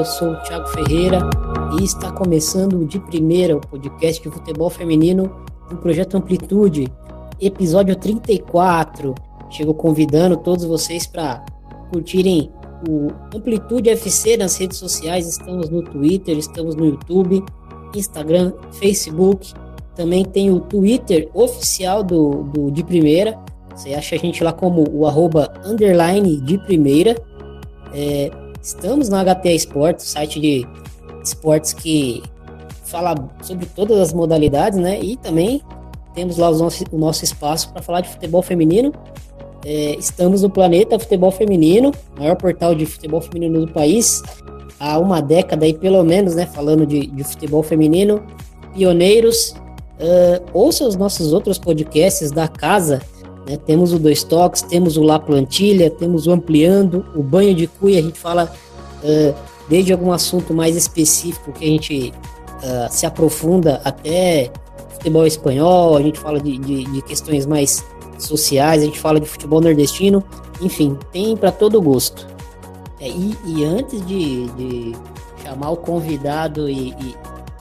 eu sou o Thiago Ferreira e está começando de primeira, o podcast de futebol feminino do Projeto Amplitude, episódio 34. Chego convidando todos vocês para curtirem o Amplitude FC nas redes sociais. Estamos no Twitter, estamos no YouTube, Instagram, Facebook. Também tem o Twitter oficial do, do de primeira. Você acha a gente lá como o arroba underline de primeira. É, estamos no HTA Esportes, site de esportes que fala sobre todas as modalidades, né? E também temos lá nosso, o nosso espaço para falar de futebol feminino. É, estamos no Planeta Futebol Feminino, maior portal de futebol feminino do país, há uma década aí pelo menos, né? Falando de, de futebol feminino, pioneiros. Uh, ouça os nossos outros podcasts da casa. Né? Temos o Dois Toques, temos o La Plantilha, temos o Ampliando, o Banho de Cuia. A gente fala uh, desde algum assunto mais específico que a gente uh, se aprofunda até futebol espanhol, a gente fala de, de, de, questões mais sociais, a gente fala de futebol nordestino, enfim, tem para todo gosto. É, e, e, antes de, de, chamar o convidado e, e,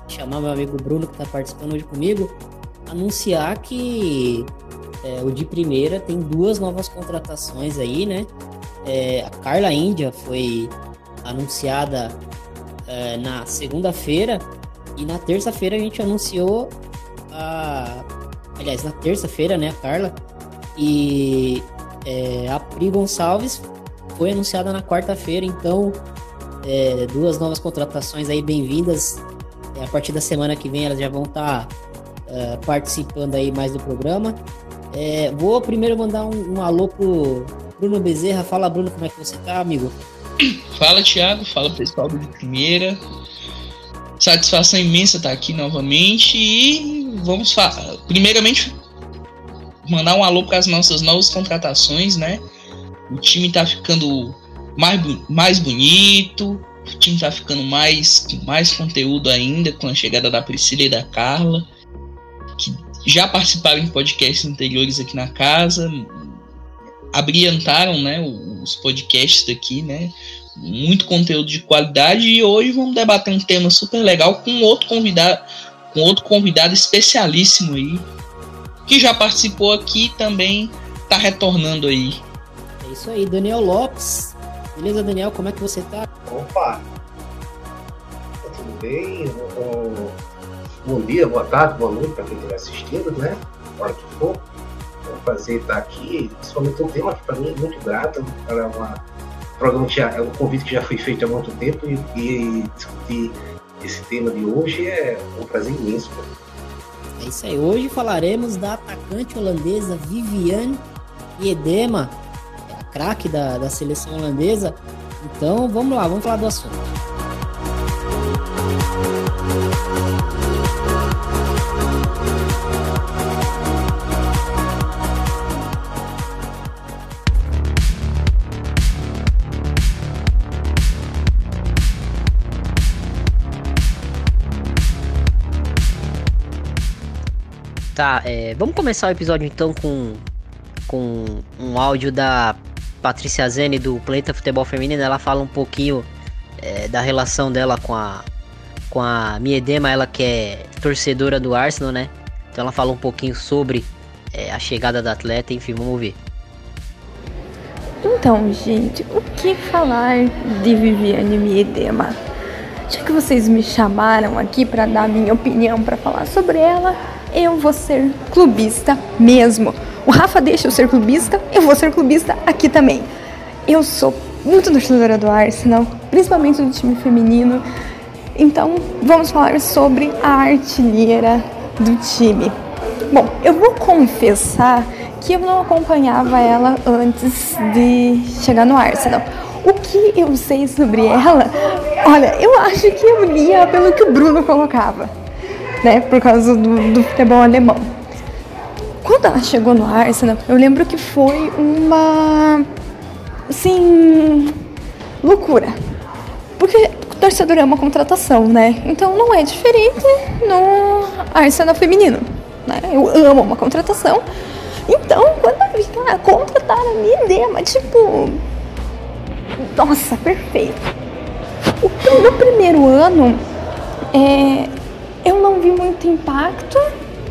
chamar meu amigo Bruno, que está participando hoje comigo, anunciar que é, o de primeira tem duas novas contratações aí, né? É, a Carla Índia foi anunciada é, na segunda-feira e na terça-feira a gente anunciou a. Aliás, na terça-feira, né, a Carla. E é, a Pri Gonçalves foi anunciada na quarta-feira, então é, duas novas contratações aí bem-vindas. A partir da semana que vem elas já vão estar tá, é, participando aí mais do programa. É, vou primeiro mandar um, um alô pro Bruno Bezerra. Fala, Bruno, como é que você tá, amigo? Fala, Thiago. Fala, pessoal do de primeira. Satisfação imensa estar aqui novamente e vamos primeiramente mandar um alô para as nossas novas contratações, né? O time está ficando mais, mais bonito, o time está ficando mais com mais conteúdo ainda com a chegada da Priscila e da Carla, já participaram em podcasts anteriores aqui na casa, abrilhantaram né, os podcasts daqui, né? Muito conteúdo de qualidade e hoje vamos debater um tema super legal com outro convidado, com outro convidado especialíssimo aí, que já participou aqui também está retornando aí. É isso aí, Daniel Lopes. Beleza, Daniel? Como é que você tá? Opa! Tá tudo bem? Bom dia, boa tarde, boa noite para quem estiver assistindo, né? Hora que for prazer estar aqui, principalmente um tema que para mim é muito grato, para uma programa que já, é um convite que já foi feito há muito tempo e, e discutir esse tema de hoje é um prazer imenso. É isso aí. Hoje falaremos da atacante holandesa Viviane Edema, a craque da, da seleção holandesa. Então vamos lá, vamos falar do assunto. Tá, é, vamos começar o episódio então com, com um áudio da Patrícia Zene do Planeta Futebol Feminino. Ela fala um pouquinho é, da relação dela com a, com a Miedema, ela que é torcedora do Arsenal, né? Então ela fala um pouquinho sobre é, a chegada da atleta, enfim, vamos ver. Então, gente, o que falar de Viviane Miedema? Já que vocês me chamaram aqui para dar minha opinião, para falar sobre ela, eu vou ser clubista mesmo. O Rafa deixa eu ser clubista, eu vou ser clubista aqui também. Eu sou muito torcedora do Arsenal, principalmente do time feminino. Então, vamos falar sobre a artilheira do time. Bom, eu vou confessar que eu não acompanhava ela antes de chegar no Arsenal. O que eu sei sobre ela? Olha, eu acho que eu lia pelo que o Bruno colocava né? Por causa do, do futebol alemão. Quando ela chegou no Arsenal, eu lembro que foi uma. assim. loucura. Porque torcedor é uma contratação, né? Então não é diferente no Arsenal feminino. Né? Eu amo uma contratação. Então, quando eu vi ela contrataram a minha ideia, tipo. Nossa, perfeito. O no primeiro ano, é, eu não vi muito impacto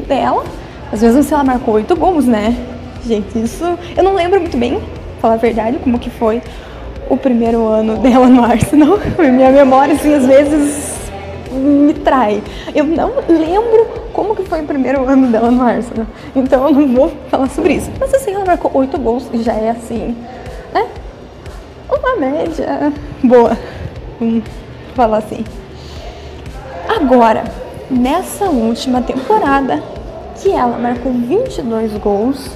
dela. Às vezes ela marcou oito gols, né? Gente, isso eu não lembro muito bem, falar a verdade, como que foi o primeiro ano dela no Arsenal. Minha memória, assim, às vezes me trai. Eu não lembro como que foi o primeiro ano dela no Arsenal. Então eu não vou falar sobre isso. Mas assim, ela marcou oito gols e já é assim, né? Uma média boa. Vamos falar assim. Agora, nessa última temporada, que ela marcou 22 gols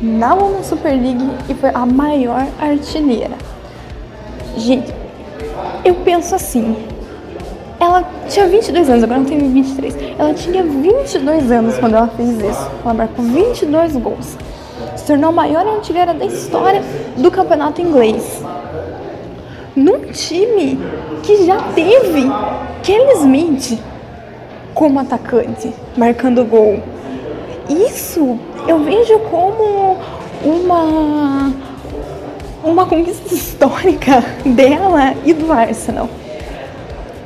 na Women's Super League e foi a maior artilheira. Gente, eu penso assim, ela tinha 22 anos, agora não tem 23. Ela tinha 22 anos quando ela fez isso. Ela marcou 22 gols. Se tornou a maior artilheira da história do campeonato inglês. Num time que já teve Kelly Smith como atacante, marcando gol. Isso eu vejo como uma uma conquista histórica dela e do Arsenal.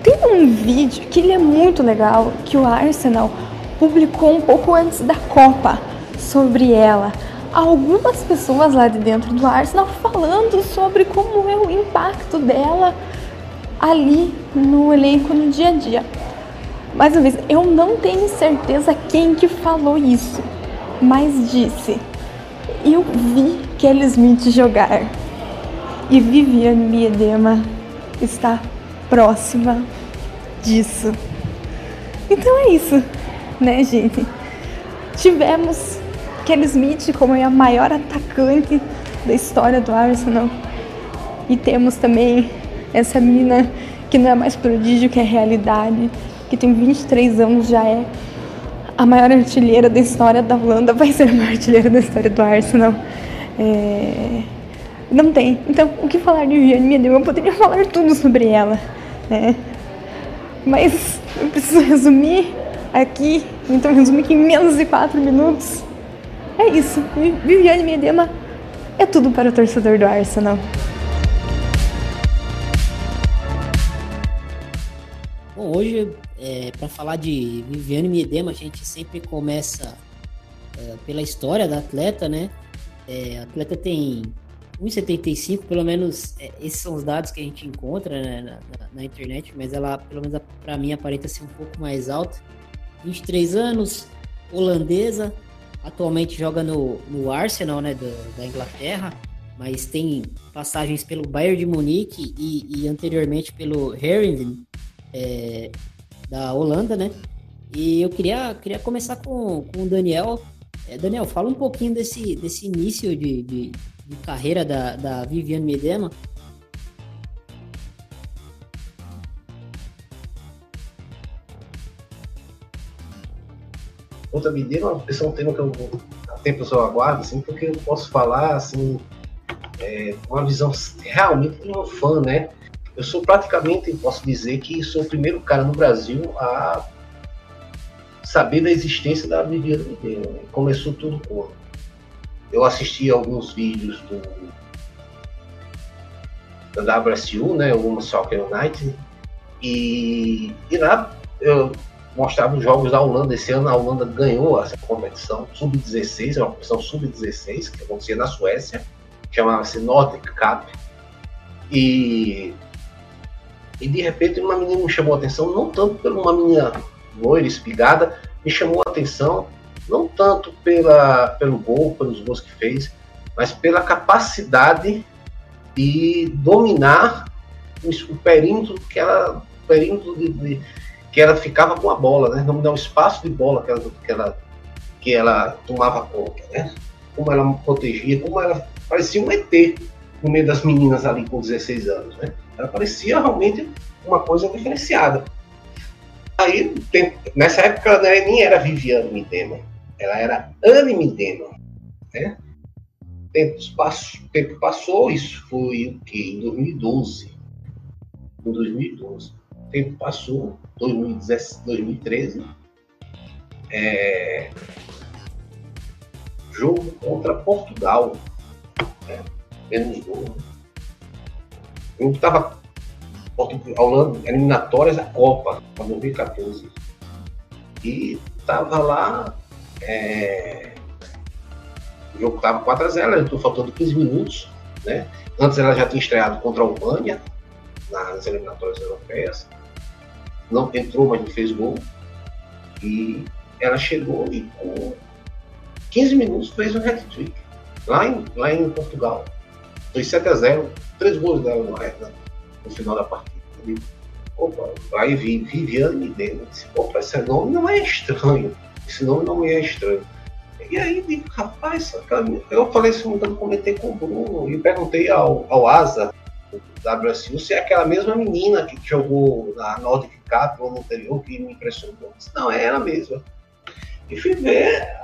Tem um vídeo que ele é muito legal que o Arsenal publicou um pouco antes da Copa sobre ela. Algumas pessoas lá de dentro do Arsenal falando sobre como é o impacto dela ali no elenco no dia a dia. Mais uma vez, eu não tenho certeza quem que falou isso, mas disse: Eu vi Kelly Smith jogar e Viviane Miedema está próxima disso. Então é isso, né, gente? Tivemos Kelly Smith como a maior atacante da história do Arsenal. E temos também essa menina que não é mais prodígio, que é realidade, que tem 23 anos, já é a maior artilheira da história da Holanda, vai ser a maior artilheira da história do Arsenal. É... Não tem. Então, o que falar de Viviane Miedema? Eu poderia falar tudo sobre ela, né? Mas eu preciso resumir aqui, então resumir aqui em menos de 4 minutos. É isso. Viviane Miedema é tudo para o torcedor do Arsenal. Bom, hoje, é, para falar de Viviane Miedema, a gente sempre começa é, pela história da atleta, né? É, a atleta tem 1,75, pelo menos é, esses são os dados que a gente encontra né, na, na, na, internet, mas ela, pelo menos para mim, aparenta ser um pouco mais alta. 23 anos, holandesa, atualmente joga no, no Arsenal né, do, da Inglaterra, mas tem passagens pelo Bayern de Munique e, e anteriormente pelo Herenveen é, da Holanda, né? E eu queria, queria começar com, com o Daniel. É, Daniel, fala um pouquinho desse, desse início de, de de carreira da, da Viviane Medema. Outra medida, esse é um tema que eu há tempo eu aguardo, assim, porque eu posso falar assim, é, uma visão realmente de um fã, né? Eu sou praticamente, posso dizer que sou o primeiro cara no Brasil a saber da existência da Medema. Né? Começou tudo com eu assisti alguns vídeos do da WSU, né, o Soccer United, e, e lá eu mostrava os jogos da Holanda. Esse ano a Holanda ganhou essa competição sub-16, é uma competição sub-16 que acontecia na Suécia, chamava-se Nordic Cup. E, e de repente uma menina me chamou a atenção, não tanto por uma menina loira, espigada, me chamou a atenção não tanto pela, pelo gol, pelos gols que fez, mas pela capacidade de dominar o perímetro que ela, perímetro de, de, que ela ficava com a bola, né? Dominar o espaço de bola que ela, que ela, que ela tomava conta, né? Como ela protegia, como ela parecia um ET no meio das meninas ali com 16 anos, né? Ela parecia realmente uma coisa diferenciada. Aí, tem, nessa época, ela nem era Viviane Midema, ela era Animidema, né? Tempo passou, tempo passou, isso foi o que? Em 2012. Em 2012. Tempo passou, 2013. É, jogo contra Portugal. Né? Menos gol. O jogo estava a eliminatórias da Copa, para 2014. E estava lá. É, o jogo estava 4x0, estou faltando 15 minutos. Né? Antes ela já tinha estreado contra a Albânia nas eliminatórias europeias. Não entrou, mas não fez gol. E ela chegou e com 15 minutos fez um hat-trick. Lá em, lá em Portugal. Foi 7 a 0 três gols dela no, no final da partida. Opa, aí vi Viviane deu. Disse, opa, esse nome não é estranho. Esse nome não é estranho. E aí, digo, rapaz, eu falei isso, eu comentei com o Bruno e perguntei ao, ao Asa da Brasil se é aquela mesma menina que jogou na Nordic Cup no ano anterior que me impressionou. Disse, não, é ela mesma. E fui ver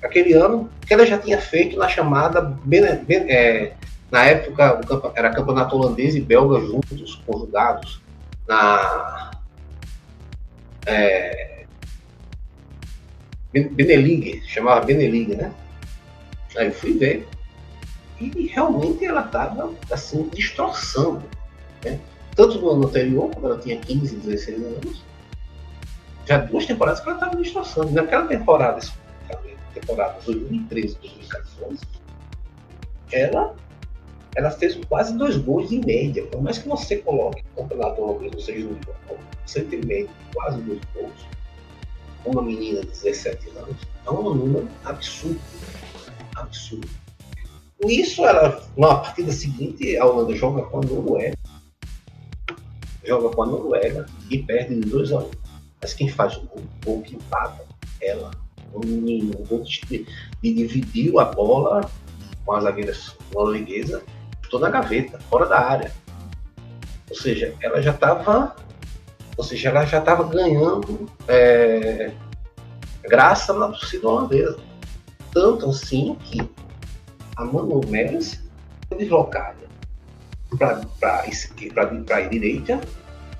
aquele ano que ela já tinha feito na chamada Bene, Bene, é, na época era campeonato holandês e belga juntos, conjugados, na é, Beneligue, chamava Beneligue, né? Aí eu fui ver e realmente ela estava assim, destroçando. Né? Tanto no ano anterior, quando ela tinha 15, 16 anos, já duas temporadas que ela estava destroçando. Naquela temporada, temporada 2013, 2014, ela ela fez quase dois gols em média. Por mais que você coloque o campeonato holandês no seja um você tem média quase dois gols. Uma menina de 17 anos é um número absurdo. Absurdo. Isso ela, na partida seguinte, a Holanda joga com a Noruega. Joga com a Noruega e perde de 2 a 1. Um. Mas quem faz o gol, o gol que empata, ela, o menino, o gol de, de dividiu a bola com a zagueira norueguesa estou na gaveta, fora da área. Ou seja, ela já estava. Ou seja, ela já estava ganhando é, graça na torcida holandesa. Tanto assim que a Manu Meres foi deslocada para a direita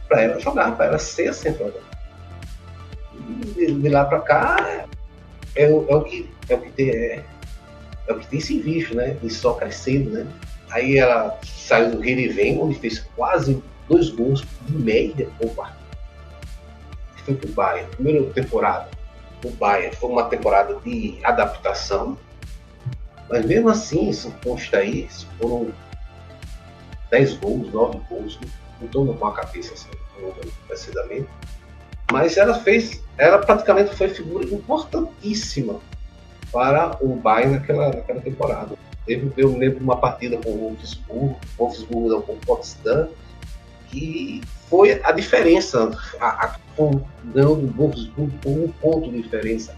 para ela jogar, para ela ser a centroavante. De, de lá para cá é, é, o que, é, o que tem, é, é o que tem se né? E só crescendo, né? Aí ela saiu do Rio e vem, onde fez quase dois gols de média por partida. Foi para o Bayern, primeira temporada. O Bayern foi uma temporada de adaptação, mas mesmo assim, isso consta aí, foram 10 gols, 9 gols, não estou com a cabeça assim, precisamente. Mas ela fez, ela praticamente foi figura importantíssima para o Bayern naquela, naquela temporada. Teve, eu lembro uma partida com o Wolfsburg, Wolfsburg não, com o Potsdam, que foi a diferença, a, a, ganhou do Wolfsburg com um ponto de diferença.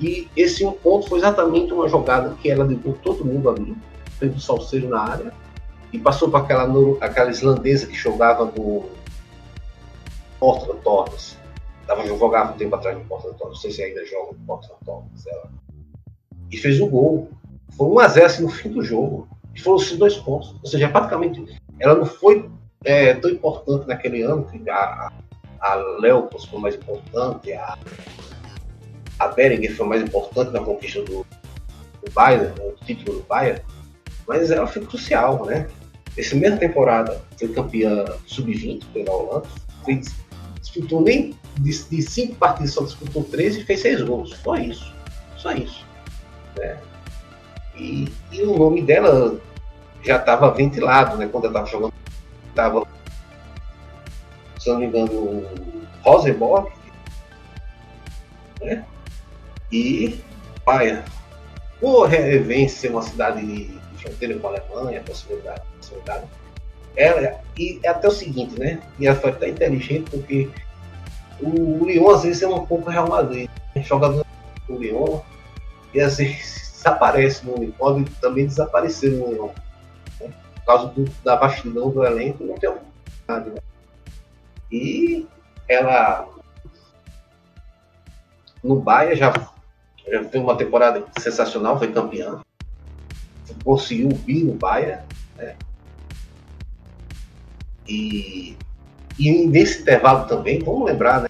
E esse um ponto foi exatamente uma jogada que ela levou todo mundo ali, fez o salseiro na área, e passou para aquela, aquela islandesa que jogava no Portland Torres. Tava, jogava um tempo atrás no Portland Torres, não sei se ainda joga no Portland Torres. E fez o gol. Foi 1x0 assim, no fim do jogo. E foram esses dois pontos. Ou seja, praticamente ela não foi é, tão importante naquele ano, que a, a Leopolds foi mais importante, a, a Berenguer foi mais importante na conquista do, do Bayern, o título do Bayern, mas ela foi crucial, né? Essa mesma temporada foi campeã sub-20 pela Holanda, fez, disputou nem de, de, cinco partidas, só disputou 13 e fez seis gols. Só isso. Só isso. Né? E, e o nome dela já estava ventilado, né? Quando ela estava jogando, estava, se não me engano, Rosenborg, né? E Paia. Por Reven ser uma cidade de fronteira com a Alemanha, possibilidade, possibilidade. Ela, e é até o seguinte, né? E ela foi até inteligente porque o Lyon às vezes é um pouco Real Madrid. Né? Jogador do Lyon e às vezes desaparece no União, pode também desaparecer no União. Né? Por causa do, da vastidão do elenco, não tem nada. Né? E ela no Bahia já, já teve uma temporada sensacional, foi campeã. Conseguiu vir no Bahia. Né? E, e nesse intervalo também, vamos lembrar né,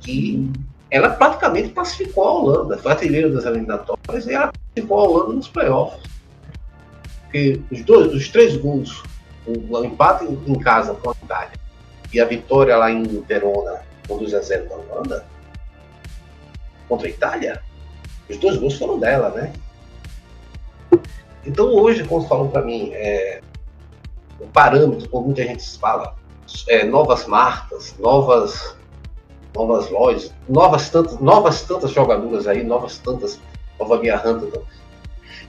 que ela praticamente classificou a Holanda, foi artilheira das eliminatórias e ela classificou a Holanda nos playoffs. Porque os, dois, os três gols, o, o empate em casa com a Itália e a vitória lá em Verona com 2 a 0 na Holanda contra a Itália, os dois gols foram dela, né? Então hoje, quando falam para mim é, o parâmetro, como muita gente fala, é, novas marcas, novas novas lojas, novas tantas, novas tantas jogadoras aí, novas tantas, Nova Via Huntington.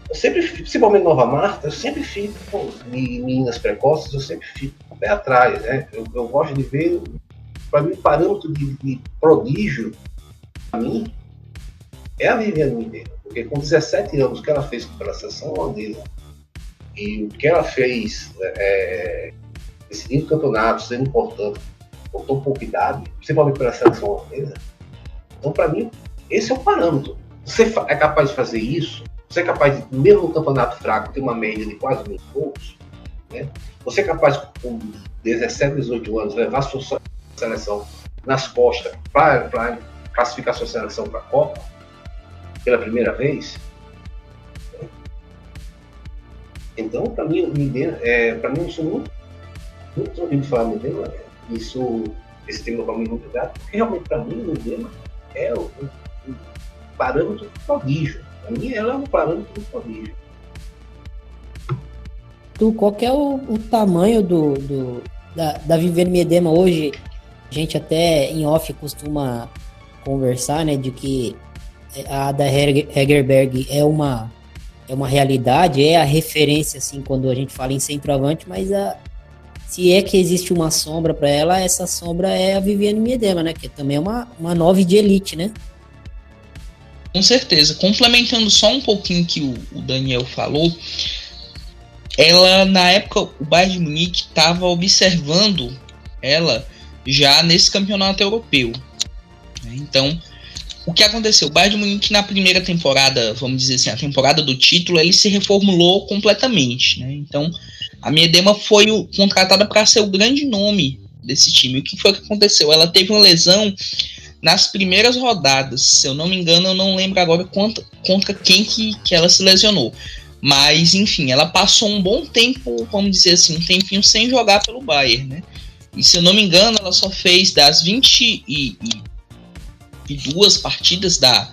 Eu sempre, principalmente Nova Marta, eu sempre fico com meninas precoces, eu sempre fico pé atrás, né? Eu, eu gosto de ver, para mim, o parâmetro de, de prodígio, para mim, é a Viviane Mineiro. Porque com 17 anos, o que ela fez pela seleção holandesa e o que ela fez é, decidindo campeonatos, sendo importante, com tão pouca idade, principalmente pela seleção holandesa. Então, para mim, esse é o parâmetro. Você é capaz de fazer isso, você é capaz de, mesmo no campeonato fraco, ter uma média de quase mil pontos, né? Você é capaz, com 17, 18 anos, levar sua seleção nas costas para classificar sua seleção para a Copa pela primeira vez? Então, para mim, é, para mim, eu sou muito, muito tranquilo de falar Midema. Isso, esse tema é muito grato, porque realmente, para mim, o Midema é o, o parâmetro prodígio. Para mim, ela é um parâmetro prodígio tu, qual é o, o tamanho do, do, da, da Viviane Miedema hoje? A gente até em off costuma conversar, né, de que a da Hegerberg é uma é uma realidade, é a referência assim quando a gente fala em centroavante, mas a, se é que existe uma sombra para ela, essa sombra é a Viviane Miedema, né, que também é uma uma nove de elite, né? Com certeza. Complementando só um pouquinho que o, o Daniel falou, ela na época o Bayern de Munique estava observando ela já nesse campeonato europeu. Então, o que aconteceu? O Bayern de Munique na primeira temporada, vamos dizer assim, a temporada do título, ele se reformulou completamente. Né? Então, a Miedema foi o, contratada para ser o grande nome desse time. O que foi que aconteceu? Ela teve uma lesão nas primeiras rodadas. Se eu não me engano, eu não lembro agora contra, contra quem que, que ela se lesionou. Mas, enfim, ela passou um bom tempo, vamos dizer assim, um tempinho sem jogar pelo Bayern, né? E se eu não me engano, ela só fez das 22 partidas da,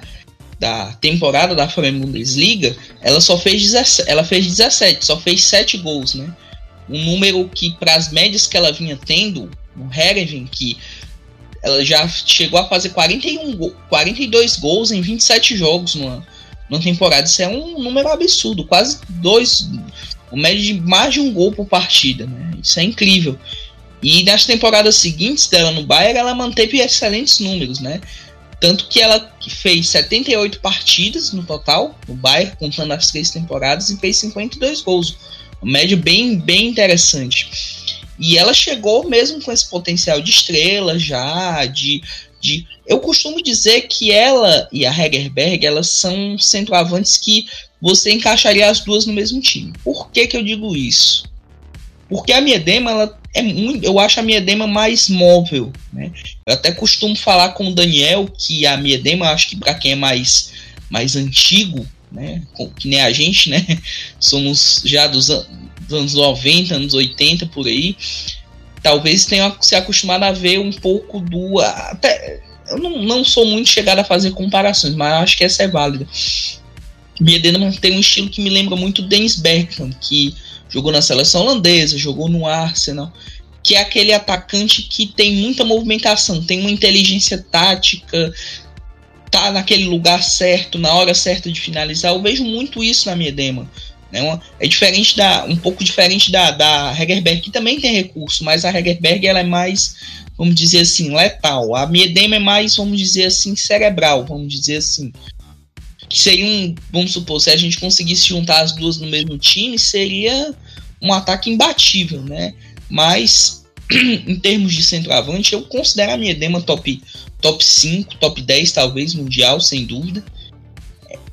da temporada da Frauen Bundesliga, ela só fez 17, ela fez 17, só fez 7 gols, né? Um número que para as médias que ela vinha tendo, no Herenveen, que ela já chegou a fazer 41, 42 gols em 27 jogos no, numa temporada. Isso é um número absurdo, quase dois, o médio de mais de um gol por partida, né? Isso é incrível. E nas temporadas seguintes dela no Bayern, ela manteve excelentes números, né? Tanto que ela fez 78 partidas no total no Bayern, contando as três temporadas, e fez 52 gols. Um médio bem, bem interessante. E ela chegou mesmo com esse potencial de estrela já, de de. Eu costumo dizer que ela e a Hegerberg elas são centroavantes que você encaixaria as duas no mesmo time. Por que, que eu digo isso? Porque a Miedema ela é muito, eu acho a Miedema mais móvel, né? Eu até costumo falar com o Daniel que a Miedema, acho que para quem é mais mais antigo, né, que nem a gente, né? Somos já dos, dos anos 90, anos 80 por aí talvez tenha se acostumado a ver um pouco do. Até, eu não, não sou muito chegado a fazer comparações, mas acho que essa é válida. Biedeman tem um estilo que me lembra muito Dennis Bergkamp, que jogou na seleção holandesa, jogou no Arsenal, que é aquele atacante que tem muita movimentação, tem uma inteligência tática, tá naquele lugar certo, na hora certa de finalizar. Eu vejo muito isso na Miedema. É, uma, é diferente da. um pouco diferente da, da Hegerberg, que também tem recurso, mas a Hegerberg ela é mais, vamos dizer assim, letal. A Miedema é mais, vamos dizer assim, cerebral, vamos dizer assim. Que seria um, vamos supor, se a gente conseguisse juntar as duas no mesmo time, seria um ataque imbatível, né? Mas em termos de centroavante, eu considero a Miedema top, top 5, top 10, talvez, mundial, sem dúvida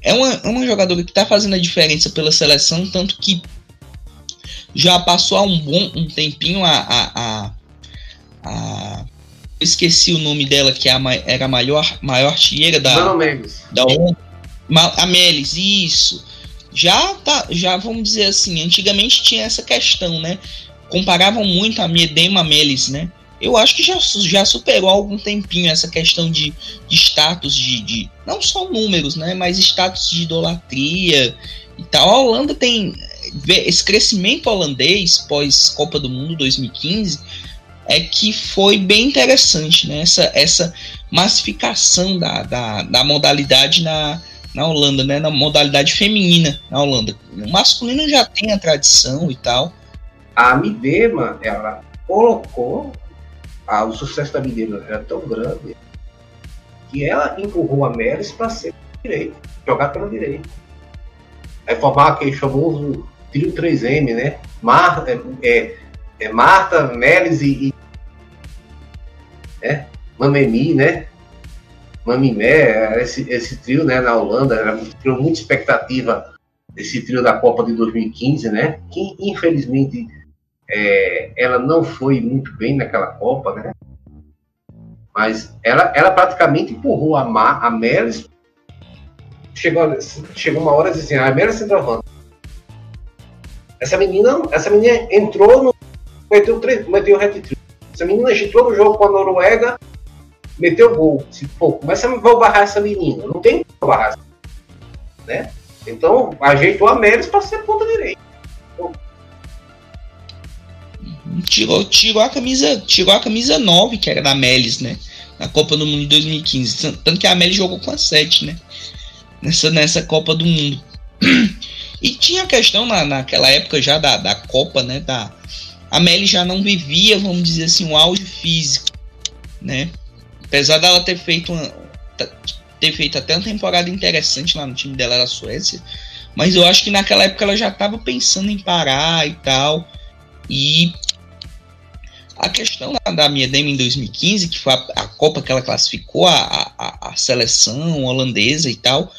é uma, é uma jogadora que está fazendo a diferença pela seleção, tanto que já passou há um bom um tempinho a, a, a, a esqueci o nome dela, que é a, era a maior, maior artilheira da. Da a Melis, isso. Já tá, já vamos dizer assim, antigamente tinha essa questão, né? Comparavam muito a Miedema Melis, né? eu acho que já, já superou algum tempinho essa questão de, de status de, de, não só números, né, mas status de idolatria e tal. A Holanda tem esse crescimento holandês pós Copa do Mundo 2015 é que foi bem interessante, né? Essa, essa massificação da, da, da modalidade na, na Holanda, né? Na modalidade feminina na Holanda. O masculino já tem a tradição e tal. A Midema, ela colocou ah, o sucesso da Midema era tão grande que ela empurrou a Melis para ser direito, jogar pela direita. Aí formar aquele famoso trio 3M, né? Mar, é, é, é Marta, Melis e, né? Mamemi, né? Mamimé, esse, esse trio né, na Holanda, era trio muito expectativa esse trio da Copa de 2015, né? Que infelizmente é, ela não foi muito bem naquela Copa, né? Mas ela, ela praticamente empurrou a, Ma, a Melis. Chegou, chegou uma hora dizendo, assim, a Melis centroavante. Essa menina, essa menina entrou no. Meteu, meteu o hat-trick. Essa menina entrou no jogo com a Noruega, meteu gol. Se, pô, como é que barrar essa menina? Não tem como barrar essa né? Então, ajeitou a Melis para ser ponta direita. Tirou, tirou a camisa, tirou a camisa 9, que era da Melis, né? Na Copa do Mundo de 2015. Tanto que a Melis jogou com a 7, né? Nessa, nessa Copa do Mundo. E tinha a questão na, naquela época já da, da Copa, né? Da, a Melly já não vivia, vamos dizer assim, um auge físico, né? Apesar dela ter feito uma, ter feito até uma temporada interessante lá no time dela da Suécia, mas eu acho que naquela época ela já estava pensando em parar e tal. E a questão da, da minha Demi em 2015, que foi a, a, Copa que ela classificou a, a, a, seleção holandesa e tal,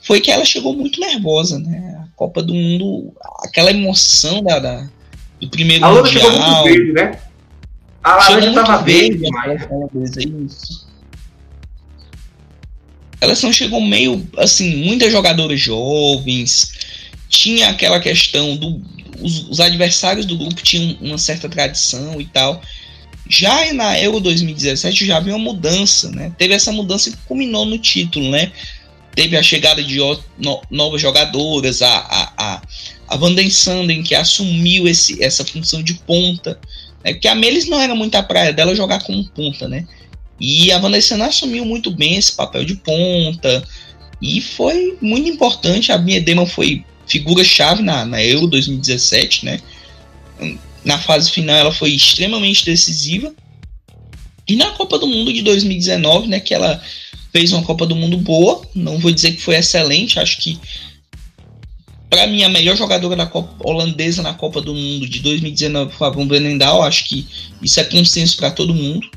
foi que ela chegou muito nervosa, né? A Copa do Mundo, aquela emoção da, da do primeiro a Mundial. Chegou muito verde, né? A laranja estava verde, Elas não chegou meio assim, muitas jogadoras jovens. Tinha aquela questão do os, os, adversários do grupo tinham uma certa tradição e tal. Já na Euro 2017 já havia uma mudança, né? Teve essa mudança que culminou no título, né? Teve a chegada de no, novas jogadoras, a, a, a, a Van den Sanden, que assumiu esse, essa função de ponta. Né? Porque a Melis não era muito a praia dela jogar como ponta, né? E a Van den Sanden assumiu muito bem esse papel de ponta. E foi muito importante. A Miedema foi figura-chave na, na Euro 2017, né? Na fase final ela foi extremamente decisiva. E na Copa do Mundo de 2019, né? Que ela fez uma Copa do Mundo boa. Não vou dizer que foi excelente. Acho que para mim a melhor jogadora da Copa holandesa na Copa do Mundo de 2019 foi a Van Benendal. Acho que isso é consenso para todo mundo.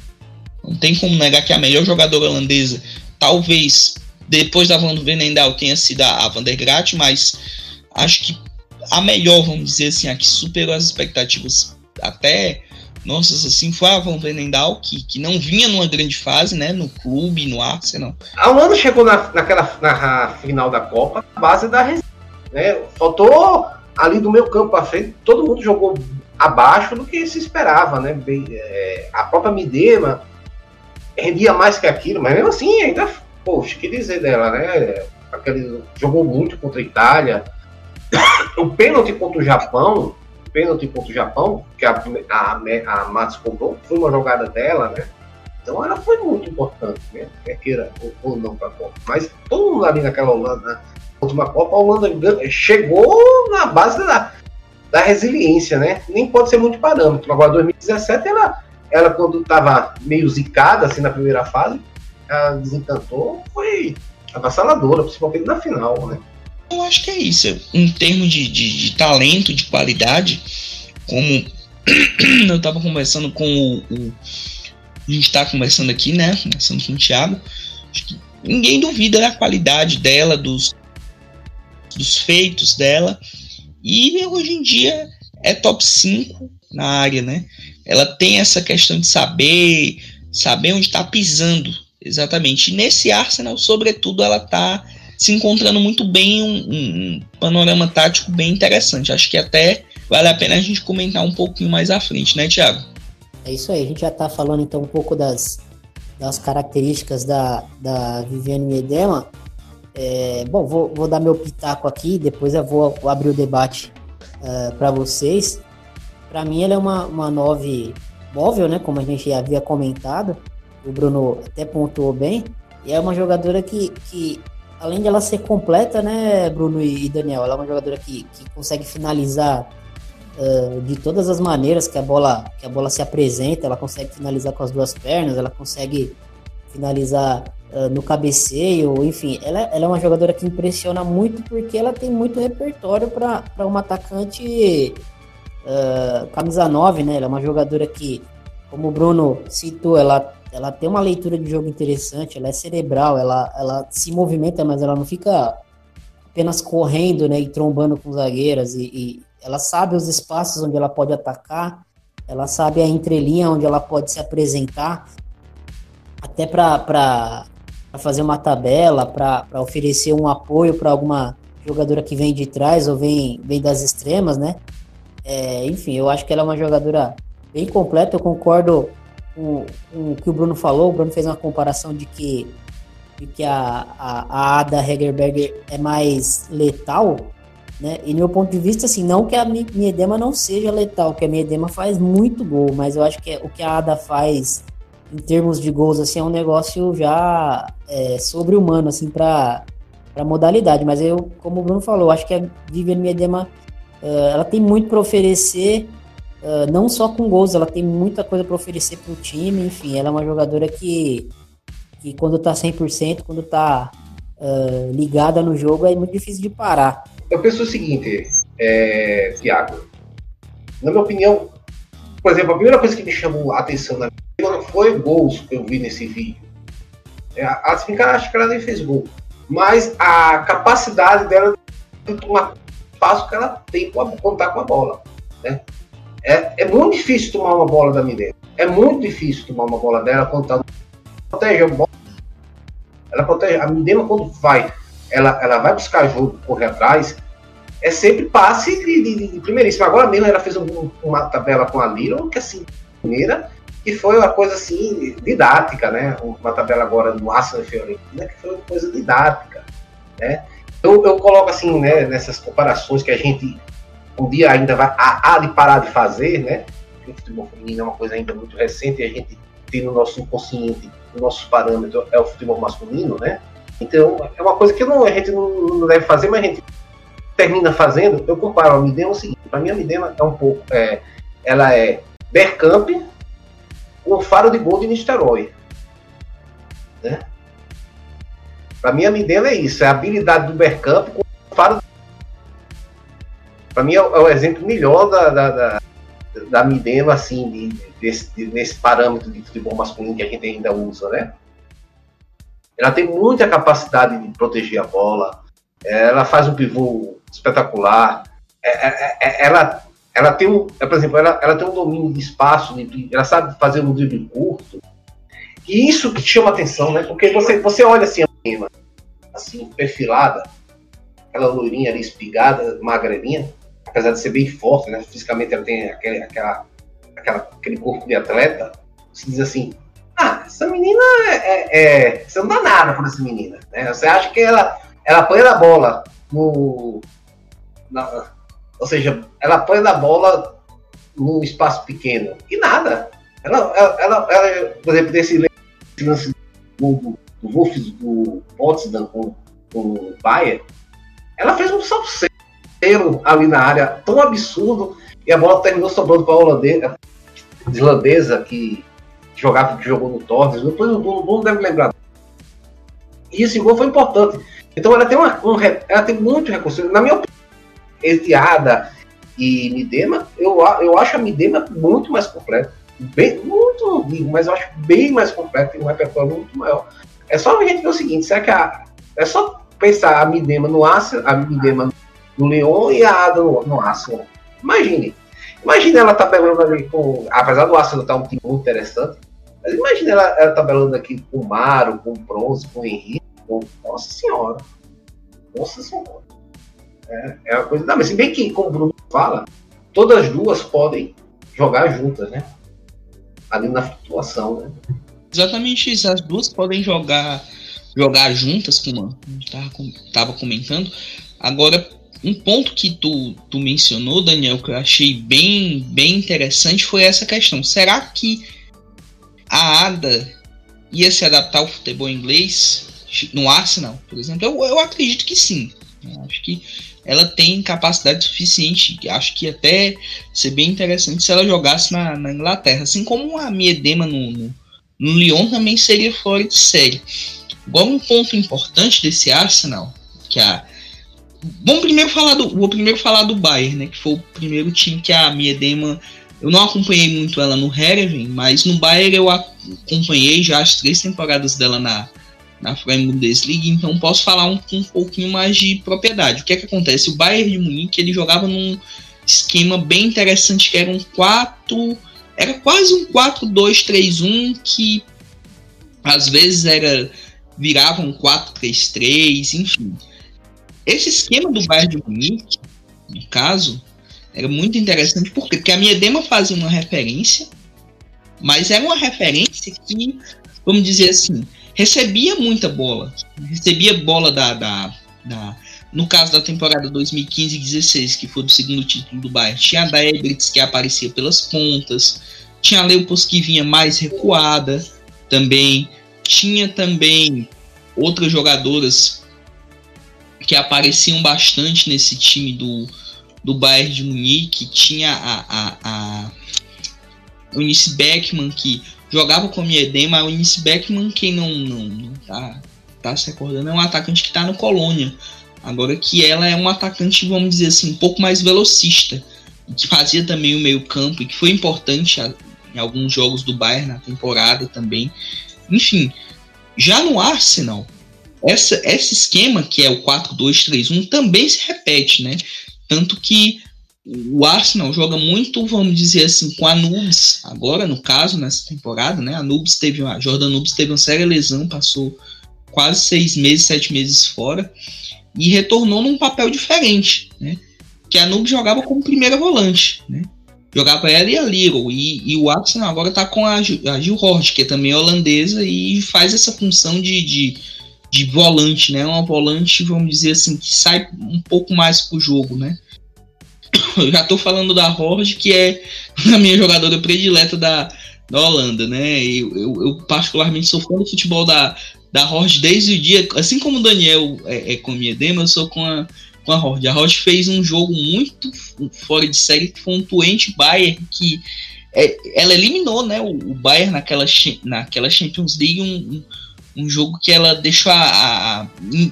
Não tem como negar que a melhor jogadora holandesa, talvez depois da Van Benendal tenha sido a Van der Graat, mas acho que a melhor, vamos dizer assim, a que superou as expectativas até nossas assim foi a Van Venendal, que, que não vinha numa grande fase, né, no clube, no Arsenal. A Holanda chegou na, naquela na final da Copa base da né? Faltou ali do meu campo para frente, todo mundo jogou abaixo do que se esperava, né? Bem, é, a própria Midema rendia mais que aquilo, mas mesmo assim ainda, poxa, que dizer dela, né? Aquele, jogou muito contra a Itália, o pênalti contra o Japão, pênalti contra o Japão, que a, a, a Matos cobrou, foi uma jogada dela, né? Então ela foi muito importante, né? Quer queira ou, ou não para Copa. Mas todo mundo ali naquela Holanda, última Copa, a Holanda chegou na base da, da resiliência, né? Nem pode ser muito parâmetro. Agora, 2017, ela, ela quando estava meio zicada assim na primeira fase, ela desencantou, foi avassaladora, principalmente na final, né? Eu acho que é isso. Em termos de, de, de talento, de qualidade, como eu estava conversando com o, o, A gente está conversando aqui, né? Conversando com o Thiago. Ninguém duvida da qualidade dela, dos, dos feitos dela. E hoje em dia é top 5 na área, né? Ela tem essa questão de saber, saber onde está pisando, exatamente. E nesse Arsenal, sobretudo, ela está se encontrando muito bem um, um, panorama tático bem interessante. Acho que até vale a pena a gente comentar um pouquinho mais à frente, né, Thiago? É isso aí, a gente já está falando então um pouco das, das características da, da Viviane Medema. É, bom, vou, vou dar meu pitaco aqui, depois eu vou, vou abrir o debate uh, é, para vocês. Para mim, ela é uma, uma nove móvel, né? Como a gente já havia comentado. O Bruno até pontuou bem. E é uma jogadora que, que além de ela ser completa, né, Bruno e Daniel, ela é uma jogadora que, que consegue finalizar uh, de todas as maneiras que a bola que a bola se apresenta. Ela consegue finalizar com as duas pernas, ela consegue finalizar uh, no cabeceio, enfim, ela, ela, é uma jogadora que impressiona muito porque ela tem muito repertório para uma atacante uh, camisa 9, né? Ela é uma jogadora que, como o Bruno citou, ela ela tem uma leitura de jogo interessante, ela é cerebral, ela, ela se movimenta, mas ela não fica apenas correndo né, e trombando com zagueiras. E, e ela sabe os espaços onde ela pode atacar, ela sabe a entrelinha onde ela pode se apresentar, até para fazer uma tabela, para oferecer um apoio para alguma jogadora que vem de trás ou vem, vem das extremas, né? É, enfim, eu acho que ela é uma jogadora bem completa, eu concordo o, o que o Bruno falou, o Bruno fez uma comparação de que, de que a, a, a Ada Hegerberger é mais letal, né? E no meu ponto de vista, assim, não que a Miedema não seja letal, que a Miedema faz muito gol, mas eu acho que o que a Ada faz em termos de gols, assim, é um negócio já é, sobre-humano, assim, para para modalidade, mas eu, como o Bruno falou, acho que a Viviane Miedema, uh, ela tem muito para oferecer Uh, não só com gols, ela tem muita coisa para oferecer para o time, enfim, ela é uma jogadora que, que quando tá 100%, quando tá uh, ligada no jogo, é muito difícil de parar. Eu penso o seguinte, é, Thiago, na minha opinião, por exemplo, a primeira coisa que me chamou a atenção na foi gols que eu vi nesse vídeo. É, a acho que ela nem fez gol, mas a capacidade dela de tomar passo que ela tem para contar com a bola, né? É, é muito difícil tomar uma bola da Mineira. É muito difícil tomar uma bola dela quando tá protege a bola. Ela protege. A Midema quando vai, ela, ela vai buscar jogo, correr atrás, é sempre passe de, de, de primeiríssimo. Agora mesmo ela fez um, uma tabela com a Lira, que assim, primeira, que foi uma coisa assim, didática, né? Uma tabela agora do Arsenal e Fiorentina, que foi uma coisa didática, né? Eu, eu coloco assim, né, nessas comparações que a gente um dia ainda vai, há, há de parar de fazer, né? o futebol feminino é uma coisa ainda muito recente e a gente tem no nosso inconsciente, no nosso parâmetro, é o futebol masculino, né? Então, é uma coisa que não, a gente não, não deve fazer, mas a gente termina fazendo. Eu comparo a Midema o seguinte: para mim, a Midema é um pouco. É, ela é Bergkamp com faro de gol de Nistelrooy. Né? Para mim, a Midema é isso: é a habilidade do Bergkamp com faro de para mim é, o, é, o exemplo melhor da, da, da, da assim, de, desse, de, nesse parâmetro de futebol masculino que a gente ainda usa, né? Ela tem muita capacidade de proteger a bola, ela faz um pivô espetacular, é, é, ela, ela tem um, por exemplo, ela, ela tem um domínio de espaço, de, ela sabe fazer um drible curto, e isso que chama atenção, né? Porque você, você olha assim, assim, perfilada, aquela loirinha ali espigada, magrelinha, apesar de ser bem forte, né? Fisicamente ela tem aquele, aquela, aquela, aquele corpo de atleta. Você diz assim, ah, essa menina é, é, é, Você não dá nada por essa menina. Né? Você acha que ela, ela apanha da bola no. Na, ou seja, ela apanha da bola num espaço pequeno. E nada. Ela, ela, ela, ela por exemplo, desse lance do, do do Potsdam com, com o Bayer, ela fez um salto ali na área tão absurdo e a bola terminou sobrando para a holandesa, islandesa que jogava, que jogou no Torres. Depois o Bruno deve lembrar. E esse gol foi importante. Então ela tem, uma, um, ela tem muito recurso. Na minha opinião, Etiada e Midema, eu, eu acho a Midema muito mais completa. Bem, muito, digo, mas eu acho bem mais completa e um repertório muito maior. É só a gente ver o seguinte, será que a, é só pensar a Midema no Arsenal, a Midema no Leon e a Ada no, no Arsenal. Imagine. Imagine ela tabelando ali com. Apesar do Arsenal estar um time muito interessante, mas imagine ela, ela tabelando aqui com o Maro, com o Bronze, com o Henrique. Com... Nossa Senhora. Nossa Senhora. É, é uma coisa. Não, mas se bem que, como o Bruno fala, todas as duas podem jogar juntas, né? ali na flutuação, né? Exatamente isso. As duas podem jogar jogar juntas, como a tava comentando. Agora, um ponto que tu, tu mencionou, Daniel, que eu achei bem, bem interessante foi essa questão. Será que a Ada ia se adaptar ao futebol inglês no Arsenal, por exemplo? Eu, eu acredito que sim. Eu acho que ela tem capacidade suficiente. Acho que até ser bem interessante se ela jogasse na, na Inglaterra. Assim como a Miedema no, no, no Lyon também seria fora de série. Igual um ponto importante desse Arsenal, que a. Vamos primeiro falar do. Vou primeiro falar do Bayern, né? Que foi o primeiro time que a Miedema. Eu não acompanhei muito ela no Hereven, mas no Bayern eu acompanhei já as três temporadas dela na, na Freien Bundesliga, então posso falar um, um pouquinho mais de propriedade. O que é que acontece? O Bayern de Munique ele jogava num esquema bem interessante que era um 4, era quase um 4-2-3-1 que às vezes era virava um 4-3-3, enfim. Esse esquema do Bayern de Munique, no caso, era muito interessante porque, porque a Miedema fazia uma referência, mas era uma referência que, vamos dizer assim, recebia muita bola. Recebia bola da, da, da no caso da temporada 2015-16, que foi do segundo título do Bayern, tinha a Debritz que aparecia pelas pontas, tinha a Leupos que vinha mais recuada também, tinha também outras jogadoras que apareciam bastante nesse time do, do Bayern de Munique, tinha a, a, a Eunice Beckman que jogava com a Miedema, o Eunice Beckman, quem não, não, não tá, tá se recordando, é um atacante que está no Colônia. Agora que ela é um atacante, vamos dizer assim, um pouco mais velocista, que fazia também o meio-campo e que foi importante em alguns jogos do Bayern na temporada também. Enfim, já no Arsenal, essa, esse esquema que é o 4-2-3-1 também se repete, né? Tanto que o Arsenal joga muito, vamos dizer assim, com a Nubes, agora no caso, nessa temporada, né? A Nubes teve uma, a Jordan Nubes teve uma séria lesão, passou quase seis meses, sete meses fora, e retornou num papel diferente, né? Que a Nubes jogava como primeira volante, né? Jogava ela e a Little, e, e o Arsenal agora tá com a, a Gil Hort, que é também holandesa, e faz essa função de, de, de volante, né? Uma volante, vamos dizer assim, que sai um pouco mais pro jogo, né? Eu já tô falando da Horde, que é a minha jogadora predileta da, da Holanda, né? Eu, eu, eu, particularmente sou fã do futebol da, da Horde desde o dia, assim como o Daniel é, é com a demo, eu sou com a, com a Horde. A Horde fez um jogo muito fora de série, que foi um Twente Bayern, que é, ela eliminou né, o, o Bayern naquela, naquela Champions League, um, um, um jogo que ela deixou a, a, a,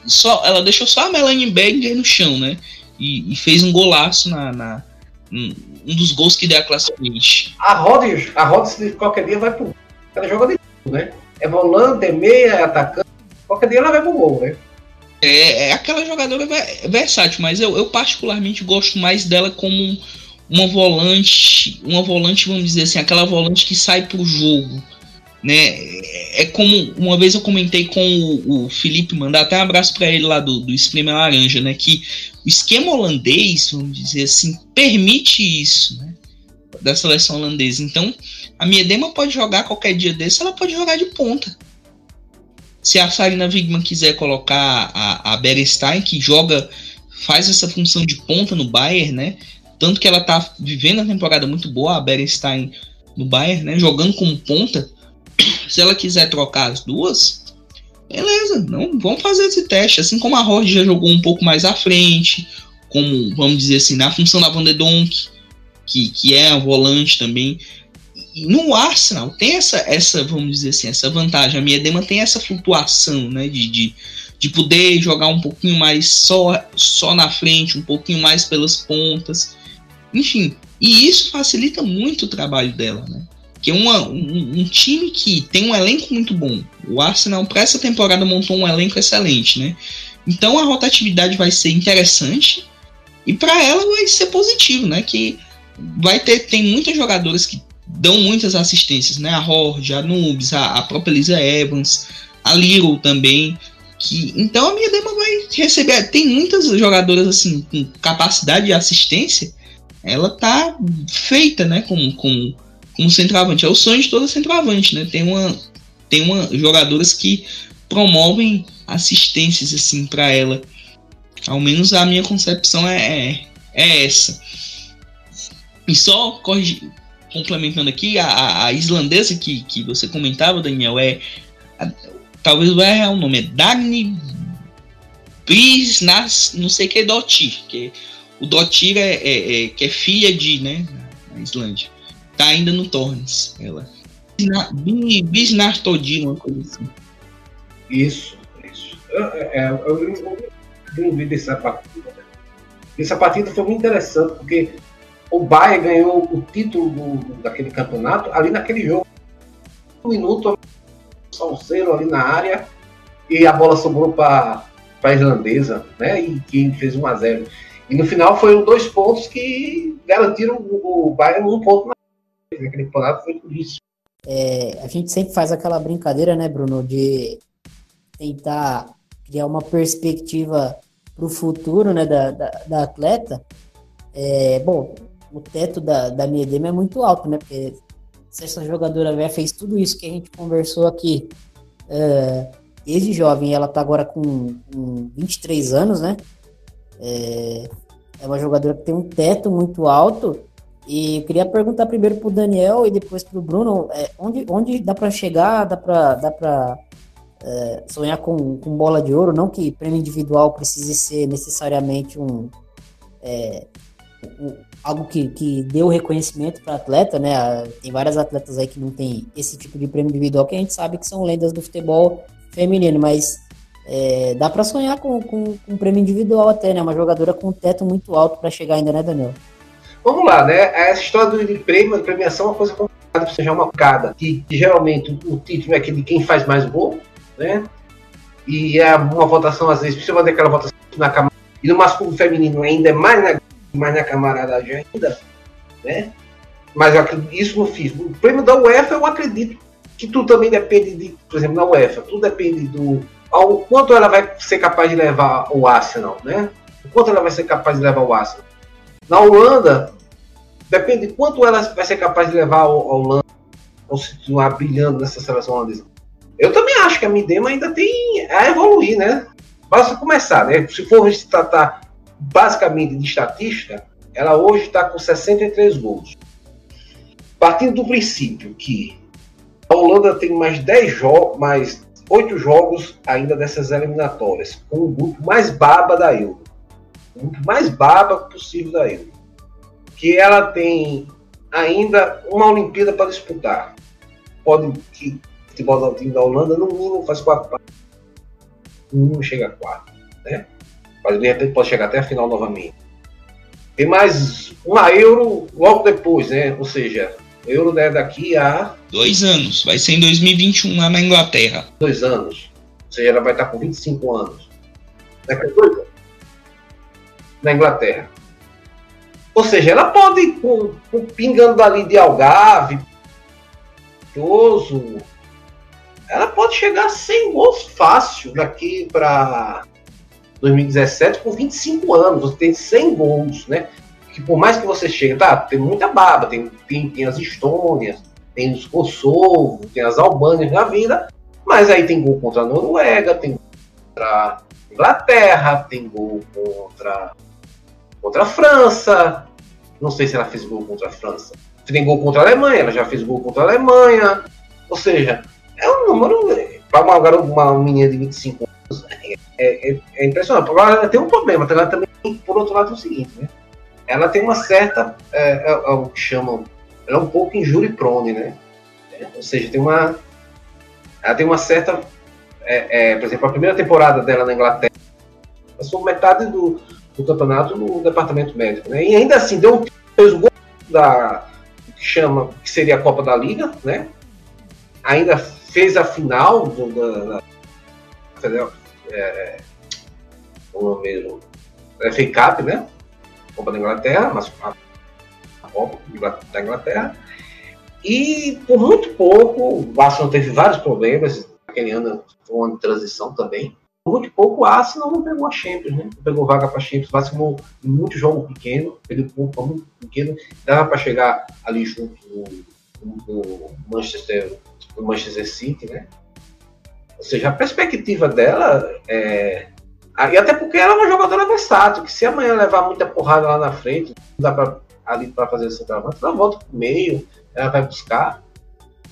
só, ela deixou só a Melanie Berger no chão, né? E, e fez um golaço na, na um, um, dos gols que deu a classe A roda, a se qualquer dia vai pro. Ela joga de né? É volante, é meia, é atacante. Qualquer dia ela vai pro gol, né? É, é aquela jogadora versátil, mas eu, eu particularmente gosto mais dela como uma volante, uma volante, vamos dizer assim, aquela volante que sai pro jogo né? É como uma vez eu comentei com o, o Felipe, mandar até um abraço para ele lá do, do Esquema Laranja, né? Que o esquema holandês, vamos dizer assim, permite isso, né? Da seleção holandesa. Então, a Miedema pode jogar qualquer dia desse, ela pode jogar de ponta. Se a Sarina Wigman quiser colocar a, a Berestein, que joga, faz essa função de ponta no Bayern, né? Tanto que ela tá vivendo a temporada muito boa, a Berestein no Bayern, né? Jogando como ponta se ela quiser trocar as duas, beleza, não, vamos fazer esse teste. Assim como a Roger já jogou um pouco mais à frente, como, vamos dizer assim, na função da Van de Donk, que, que é a volante também. E no Arsenal tem essa, essa, vamos dizer assim, essa vantagem. A Miedema tem essa flutuação, né, de, de, de poder jogar um pouquinho mais só, só na frente, um pouquinho mais pelas pontas. Enfim, e isso facilita muito o trabalho dela, né? Que uma, um, um, time que tem um elenco muito bom. O Arsenal, para essa temporada, montou um elenco excelente, né? Então a rotatividade vai ser interessante e para ela vai ser positivo, né? Que vai ter tem muitas jogadoras que dão muitas assistências, né? A Jorge, a Nubes, a, a própria Lisa Evans, a Little também. Que, então a minha dema vai receber. Tem muitas jogadoras assim com capacidade de assistência. Ela tá feita, né? Com, com como centroavante. É o sonho de todo centroavante, né? Tem uma, tem uma jogadoras que promovem assistências assim para ela. Ao menos a minha concepção é, é, é essa. E só corrigir, complementando aqui, a, a, islandesa que, que você comentava, Daniel, é. A, talvez errar o nome, é Dagny Brisnas, não sei que é Dottir, que o Dottir é, é, é, que é filha de, né, na Islândia. Tá ainda no Tornes, ela. Bisnartodin, uma coisa assim. Isso, isso. Eu, é, eu, eu, eu vi dessa partida. Essa partida foi muito interessante, porque o Bayern ganhou o título do, daquele campeonato ali naquele jogo. Um minuto, salseiro ali na área, e a bola sobrou para a islandesa, né? E quem fez 1 a 0 E no final foram dois pontos que garantiram o, o Bayern um ponto campeonato, foi por isso. É, a gente sempre faz aquela brincadeira, né, Bruno, de tentar criar uma perspectiva para o futuro né, da, da, da atleta. É, bom, o teto da, da Miedema é muito alto, né? Porque se essa jogadora velha fez tudo isso que a gente conversou aqui é, desde jovem, ela tá agora com, com 23 anos, né? É, é uma jogadora que tem um teto muito alto. E queria perguntar primeiro pro Daniel e depois pro Bruno, é, onde, onde dá para chegar, dá para dá é, sonhar com, com bola de ouro, não que prêmio individual precise ser necessariamente um, é, um algo que, que deu reconhecimento para atleta, né? Tem várias atletas aí que não tem esse tipo de prêmio individual que a gente sabe que são lendas do futebol feminino, mas é, dá para sonhar com, com, com, um prêmio individual até, né? Uma jogadora com um teto muito alto para chegar ainda, né, Daniel? Vamos lá, né? Essa história do prêmio, de premiação é uma coisa complicada você já uma cada que, geralmente o, título é aquele de quem faz mais gol, né? E é uma votação, às vezes, principalmente aquela votação na Câmara. E no masculino feminino ainda é mais, né, mais na camaradagem ainda, né? Mas eu, isso não fiz. O prêmio da UEFA eu acredito que tudo também depende de, por exemplo, na UEFA, tudo depende do ao quanto ela vai ser capaz de levar o Arsenal, né? O quanto ela vai ser capaz de levar o Arsenal. Na Holanda, depende de quanto ela vai ser capaz de levar a Holanda ou continuar brilhando nessa seleção holandesa. Eu também acho que a Midema ainda tem a evoluir, né? Basta começar, né? Se for se tratar basicamente de estatística, ela hoje está com 63 gols. Partindo do princípio que a Holanda tem mais 10 jogos, mais 8 jogos ainda dessas eliminatórias, com o grupo mais baba da Euro. O grupo mais baba possível da Euro. Que ela tem ainda uma Olimpíada para disputar. Pode que futebol time da Holanda, no mínimo, faz quatro passos. No mínimo chega a quatro. Né? Mas de repente pode chegar até a final novamente. Tem mais uma Euro logo depois, né? Ou seja, Euro né, daqui a. Dois anos. Vai ser em 2021 lá na Inglaterra. Dois anos. Ou seja, ela vai estar com 25 anos. Daqui a dois anos. Na Inglaterra. Ou seja, ela pode ir com, com pingando dali de Algarve, Toso, ela pode chegar 100 gols fácil daqui para 2017 com 25 anos. Você tem 100 gols, né? Que por mais que você chegue, tá, tem muita baba, tem, tem, tem as Estônias, tem os Kosovo, tem as Albânias na vida, mas aí tem gol contra a Noruega, tem gol contra a Inglaterra, tem gol contra, contra a França. Não sei se ela fez gol contra a França. Tem gol contra a Alemanha, ela já fez gol contra a Alemanha. Ou seja, é um número. Para uma garota, uma menina de 25 anos, é, é, é impressionante. Agora, tem um problema. Ela também, por outro lado, é o seguinte, né? Ela tem uma certa. É, é, é o que chamam. Ela é um pouco injury prone, né? É, ou seja, tem uma. Ela tem uma certa. É, por exemplo, a primeira temporada dela na Inglaterra passou metade do, do campeonato no departamento médico, né? E ainda assim, deu fez o gol da. que chama. que seria a Copa da Liga, né? Ainda fez a final do, da, da é, o mesmo FA Cup, né? Copa da Inglaterra, mas a, Copa da Inglaterra. E por muito pouco, o Arsenal teve vários problemas, aquele ano foi um ano de transição também. Muito pouco, o Arsenal não pegou a Champions, né? Não pegou vaga para a Champions, vacilou em muito jogo pequeno, perdeu pouco muito pequeno, dava para chegar ali junto do Manchester, do Manchester City, né? Ou seja, a perspectiva dela é. E até porque ela é uma jogadora versátil, que se amanhã levar muita porrada lá na frente, não dá pra, ali para fazer esse trabalho, ela volta pro meio, ela vai buscar.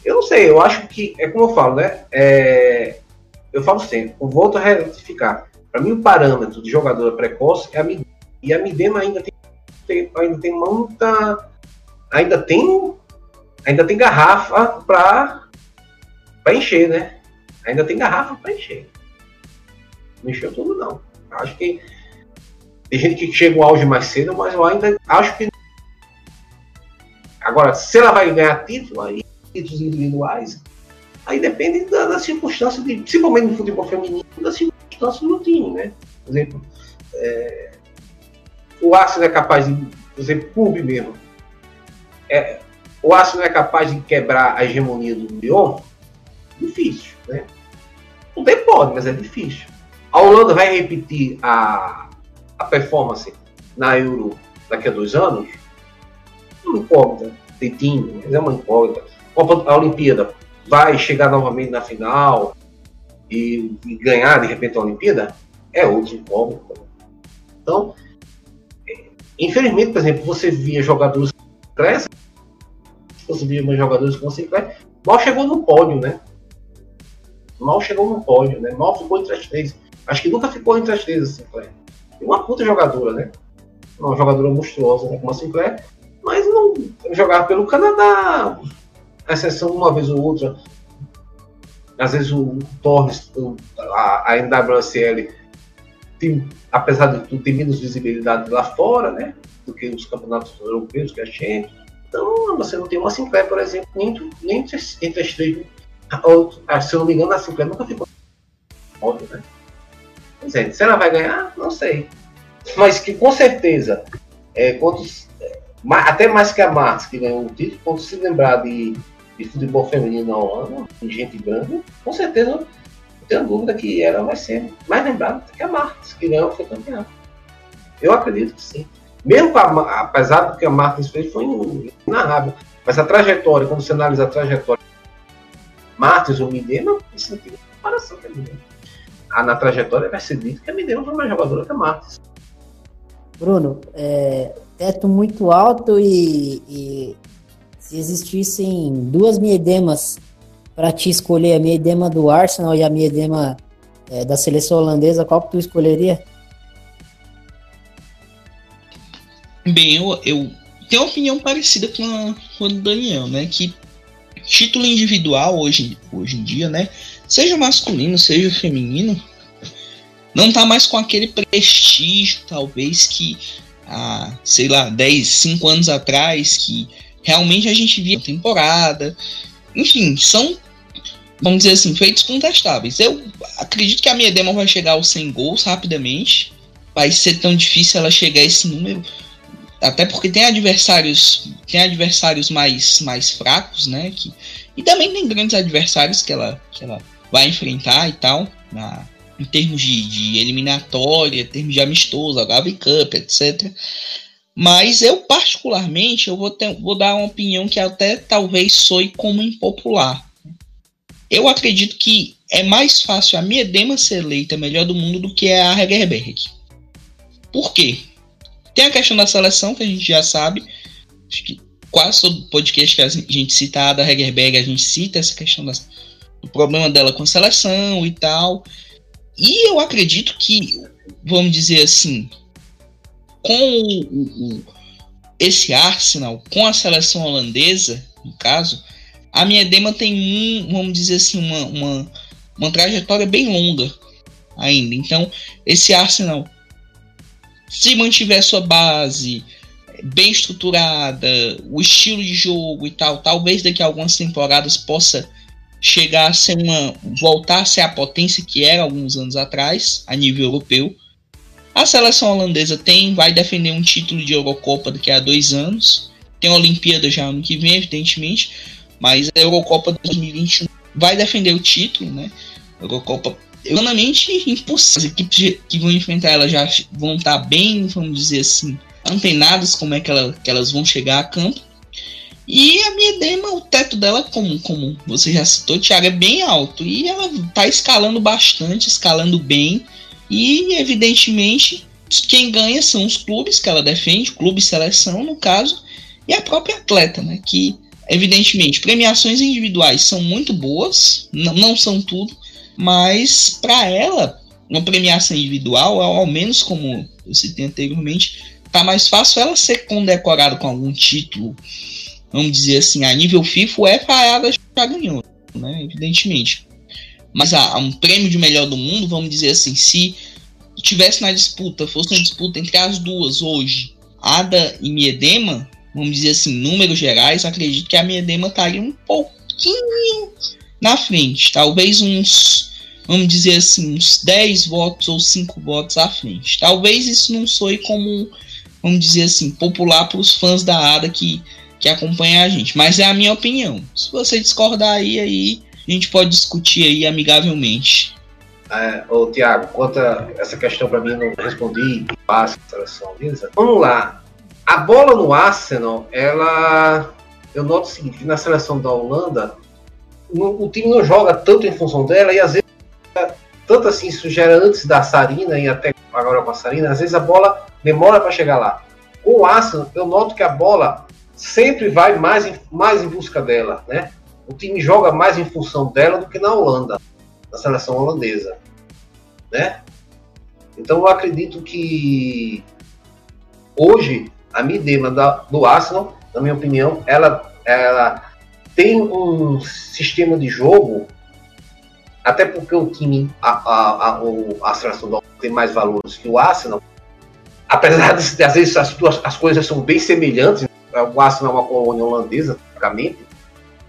Eu não sei, eu acho que, é como eu falo, né? É, eu falo sempre, volto a retificar. Para mim, o parâmetro de jogadora precoce é a Midema. E a Midema ainda tem, tem, ainda tem muita. Ainda tem. Ainda tem garrafa para encher, né? Ainda tem garrafa para encher. Não encheu tudo, não. Acho que tem gente que chega o auge mais cedo, mas eu ainda acho que. Agora, se ela vai ganhar título, aí, títulos individuais, aí depende da, da circunstância, de, principalmente no futebol feminino, das circunstâncias do time, né? Por exemplo, é, o Arsenal é capaz de, por exemplo, clube mesmo. É, o Arsenal é capaz de quebrar a hegemonia do Lyon? Difícil, né? Não pode, mas é difícil. A Holanda vai repetir a, a performance na Euro daqui a dois anos? Uma incógnita. Tem time, mas é uma incógnita. A Olimpíada vai chegar novamente na final e, e ganhar de repente a Olimpíada? É outro incógnita. Então, infelizmente, por exemplo, você via jogadores crescem, você via jogadores com Sinclair, mal chegou no pódio, né? Mal chegou no pódio, né? Mal ficou entre as três. Acho que nunca ficou entre as três, a Sinclair. E uma puta jogadora, né? Uma jogadora monstruosa, né? Como a Sinclair. Mas não jogava pelo Canadá, exceção uma vez ou outra. Às vezes o Torres, a, a NWSL, tem, apesar de tudo, tem menos visibilidade lá fora, né? Do que os campeonatos europeus, que a gente. Então, você não tem uma Sinclair, por exemplo, nem, nem entre, entre as três ou, se eu não me engano, a Sinclair nunca ficou óbvio, né? Pois é, se ela vai ganhar, não sei. Mas que com certeza, é, quando, é, até mais que a Marx, que ganhou o título, quando se lembrar de, de futebol feminino na Holanda, de gente grande, com certeza não tenho dúvida que ela vai ser mais lembrada que a Marx, que ganhou foi campeã. Eu acredito que sim. Mesmo a, apesar do que a Martins fez, foi na Arábia. Mas a trajetória, quando você analisa a trajetória Martins ou Midema, isso não tem comparação com a. Ah, na trajetória vai ser dito que a Midema foi mais jogadora que a Martins. Bruno, é, teto muito alto e, e se existissem duas Miedemas para te escolher, a Miedema do Arsenal e a Miedema é, da seleção holandesa, qual que tu escolheria? Bem, eu, eu tenho uma opinião parecida com a, com a do Daniel, né? Que título individual hoje, hoje em dia, né? Seja masculino, seja feminino, não tá mais com aquele prestígio, talvez, que há, sei lá, 10, 5 anos atrás, que realmente a gente via temporada. Enfim, são, vamos dizer assim, feitos contestáveis. Eu acredito que a minha demo vai chegar aos 100 gols rapidamente. Vai ser tão difícil ela chegar a esse número até porque tem adversários tem adversários mais, mais fracos, né? Que, e também tem grandes adversários que ela, que ela vai enfrentar e tal, na, em termos de, de eliminatória, em termos de amistoso, a Gavi Cup, etc. Mas eu, particularmente, eu vou, ter, vou dar uma opinião que até talvez soe como impopular. Eu acredito que é mais fácil a Miedema ser eleita melhor do mundo do que a Hegerberg. Por quê? Tem a questão da seleção, que a gente já sabe. Quase todo podcast que a gente cita a da Hegerberg, a gente cita essa questão do problema dela com a seleção e tal. E eu acredito que, vamos dizer assim, com esse Arsenal, com a seleção holandesa, no caso, a minha Dema tem um, vamos dizer assim, uma, uma, uma trajetória bem longa ainda. Então, esse Arsenal se mantiver sua base bem estruturada, o estilo de jogo e tal, talvez daqui a algumas temporadas possa chegar a ser uma voltar a ser a potência que era alguns anos atrás a nível europeu. A seleção holandesa tem vai defender um título de Eurocopa daqui a dois anos. Tem a Olimpíada já ano que vem, evidentemente, mas a Eurocopa 2021 vai defender o título, né? Eurocopa humanamente impossível. As equipes que vão enfrentar ela já vão estar bem, vamos dizer assim, antenadas como é que, ela, que elas vão chegar a campo. E a Miedema, o teto dela, como, como você já citou, Thiago, é bem alto. E ela tá escalando bastante, escalando bem. E, evidentemente, quem ganha são os clubes que ela defende, clube seleção, no caso, e a própria atleta, né? Que, evidentemente, premiações individuais são muito boas, não, não são tudo, mas para ela, uma premiação individual, ao menos como eu citei anteriormente, tá mais fácil ela ser condecorada com algum título vamos dizer assim, a nível FIFA, o EFA ela já ganhou, né? Evidentemente. Mas a, um prêmio de melhor do mundo, vamos dizer assim, se tivesse na disputa, fosse uma disputa entre as duas hoje, Ada e Miedema, vamos dizer assim, números gerais, acredito que a Miedema estaria um pouquinho na frente, talvez uns, vamos dizer assim, uns 10 votos ou 5 votos à frente. Talvez isso não soe como, vamos dizer assim, popular para os fãs da Ada que que acompanha a gente. Mas é a minha opinião. Se você discordar aí, aí a gente pode discutir aí amigavelmente. É, ô, Tiago, quanto a essa questão para mim, não respondi passa seleção Lisa. Vamos lá. A bola no Arsenal, ela. Eu noto o seguinte: na seleção da Holanda, o, o time não joga tanto em função dela e às vezes, tanto assim, isso gera antes da Sarina e até agora com a Sarina, às vezes a bola demora para chegar lá. Com o Arsenal, eu noto que a bola sempre vai mais mais em busca dela, né? O time joga mais em função dela do que na Holanda, na seleção holandesa, né? Então eu acredito que hoje a Midema do Arsenal, na minha opinião, ela, ela tem um sistema de jogo, até porque o time, a, a, a, a seleção do tem mais valores que o Arsenal, apesar de, às vezes as, duas, as coisas são bem semelhantes, o Arsenal é uma colônia holandesa, praticamente.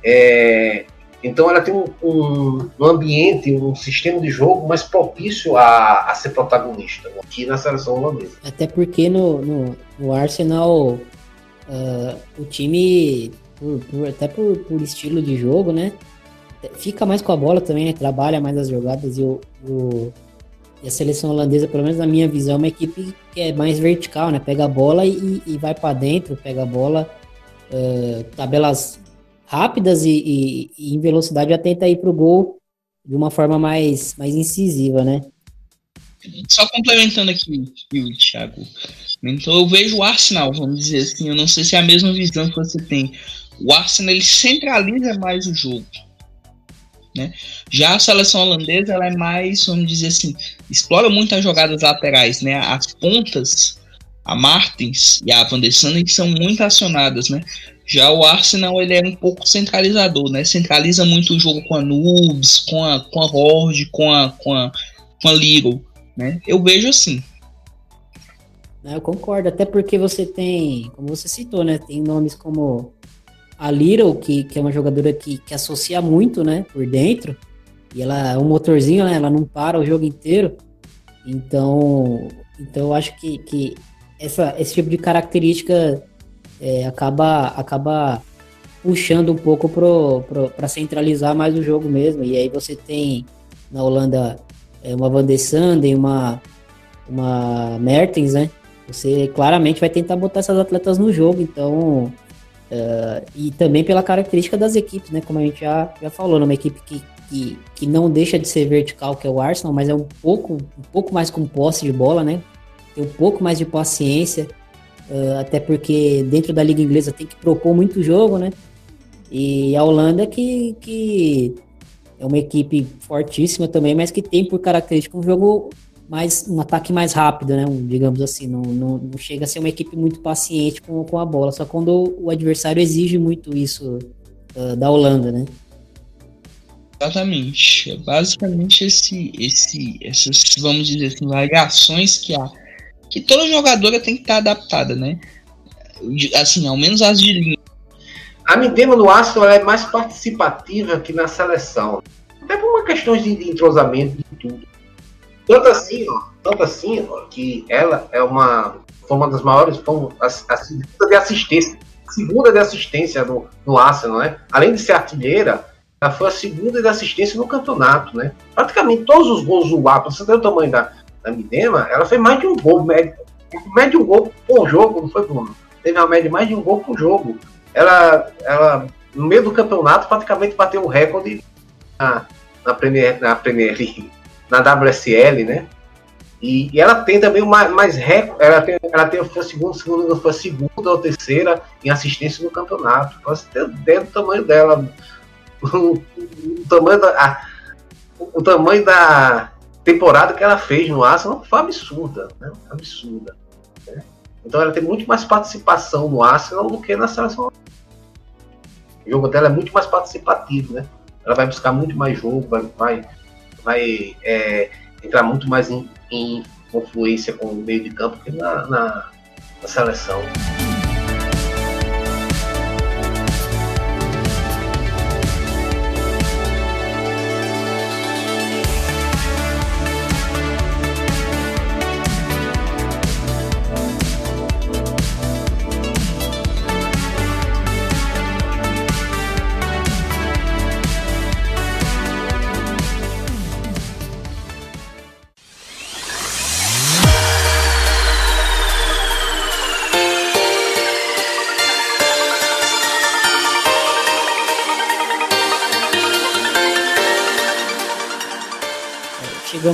É, então ela tem um, um, ambiente, um sistema de jogo mais propício a, a ser protagonista aqui na seleção holandesa. Até porque no, no, no Arsenal uh, o time, por, por, até por, por, estilo de jogo, né? Fica mais com a bola também, né, trabalha mais as jogadas e o, o e a seleção holandesa, pelo menos na minha visão, é uma equipe que é mais vertical, né? Pega a bola e, e vai para dentro, pega a bola, uh, tabelas rápidas e, e, e, em velocidade já tenta ir pro gol de uma forma mais, mais incisiva, né? Só complementando aqui, o Thiago. Então eu vejo o Arsenal, vamos dizer assim, eu não sei se é a mesma visão que você tem. O Arsenal ele centraliza mais o jogo. Né? Já a seleção holandesa ela é mais, vamos dizer assim, explora muito as jogadas laterais, né? As pontas, a Martins e a Van der Sanden são muito acionadas, né? Já o Arsenal ele é um pouco centralizador, né? Centraliza muito o jogo com a Nubes, com a com a Horde, com a com a com a Little, né? Eu vejo assim. Eu concordo, até porque você tem, como você citou, né? Tem nomes como a Little, que, que é uma jogadora que, que associa muito, né, por dentro, e ela é um motorzinho, né, ela não para o jogo inteiro. Então, então eu acho que, que essa, esse tipo de característica é, acaba, acaba puxando um pouco para centralizar mais o jogo mesmo. E aí você tem na Holanda é, uma Van de Sanden, uma, uma Mertens, né? Você claramente vai tentar botar essas atletas no jogo, então Uh, e também pela característica das equipes, né? Como a gente já, já falou, numa equipe que, que, que não deixa de ser vertical, que é o Arsenal, mas é um pouco, um pouco mais com posse de bola, né? Tem um pouco mais de paciência, uh, até porque dentro da Liga Inglesa tem que propor muito jogo, né? E a Holanda que, que é uma equipe fortíssima também, mas que tem por característica um jogo mais um ataque mais rápido, né? Um, digamos assim, não, não, não, chega a ser uma equipe muito paciente com, com a bola, só quando o adversário exige muito isso uh, da Holanda, né? Exatamente. É basicamente esse, esse, essas, vamos dizer assim, variações que há. Que toda jogadora tem que estar adaptada, né? Assim, ao menos as de linha. A Midema no Arsenal é mais participativa que na seleção. Até por uma questão de, de entrosamento de tudo. Tanto assim, ó, tanto assim, ó, que ela é uma, foi uma das maiores, foi a, a segunda de assistência, segunda de assistência no, no Arsenal, né? Além de ser artilheira, ela foi a segunda de assistência no campeonato, né? Praticamente todos os gols do Arsenal, você tem o tamanho da, da Midema, ela fez mais de um gol, médio, médio de um gol por jogo, não foi, Bruno? Teve uma média de mais de um gol por jogo. ela, ela no meio do campeonato praticamente bateu o recorde na, na Premier, na Premier League, na WSL, né? E, e, ela tem também mais, mais recorde, ela tem, ela tem foi segundo, segundo, foi segunda ou terceira em assistência no campeonato. Você ter ideia do tamanho dela, o, o tamanho da, a, o tamanho da temporada que ela fez no Arsenal foi absurda, né? Absurda. Né? Então ela tem muito mais participação no Arsenal do que na seleção. O jogo dela é muito mais participativo, né? Ela vai buscar muito mais jogo, vai, vai, vai é, entrar muito mais em, em confluência com o meio de campo que na, na, na seleção.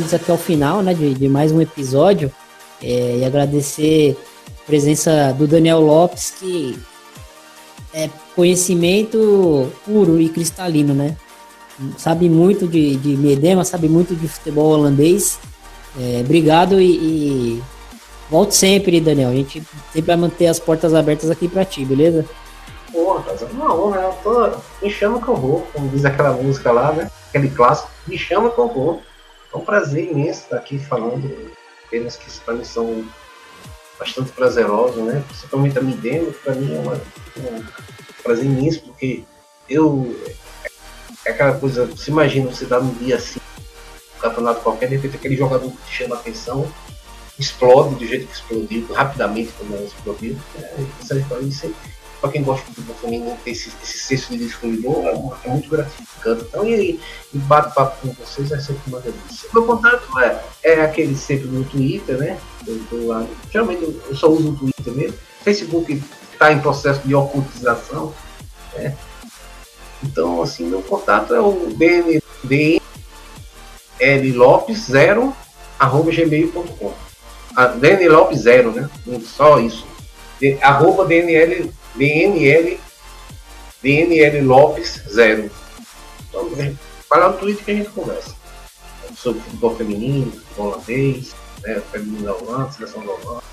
Chegamos aqui ao final né, de, de mais um episódio é, e agradecer a presença do Daniel Lopes, que é conhecimento puro e cristalino, né? Sabe muito de, de Medema, sabe muito de futebol holandês. É, obrigado e, e volte sempre, Daniel. A gente sempre vai manter as portas abertas aqui para ti, beleza? Porra, é uma honra, né? Tô... Me chama que eu vou, como diz aquela música lá, né? Aquele clássico, me chama que eu vou. É um prazer imenso estar aqui falando temas que para mim são bastante prazerosos, né? Principalmente a Midemo, para mim é uma, um prazer imenso, porque eu. É aquela coisa, se imagina você dar um dia assim, um campeonato qualquer, de repente aquele jogador que te chama a atenção explode do jeito que explodiu, rapidamente como explodiu. É, isso aí para quem gosta de feminino, ter esse, esse senso de descobridor é, é, muito gratificante. Então, e, e bate-papo com vocês é sempre uma delícia. Meu contato é, é aquele sempre no Twitter, né? Eu, eu, geralmente eu só uso o Twitter mesmo. Facebook está em processo de ocultização, né? Então, assim, meu contato é o DN, DNL Lopes 0 arroba gmail.com. Ah, DN Lopes 0, né? Só isso. Arroba DNL DNL, DNL Lopes 0. Então, fala no Twitter que a gente conversa. Sobre futebol feminino, futebol holandês, né, feminino da Holanda, seleção da Holanda.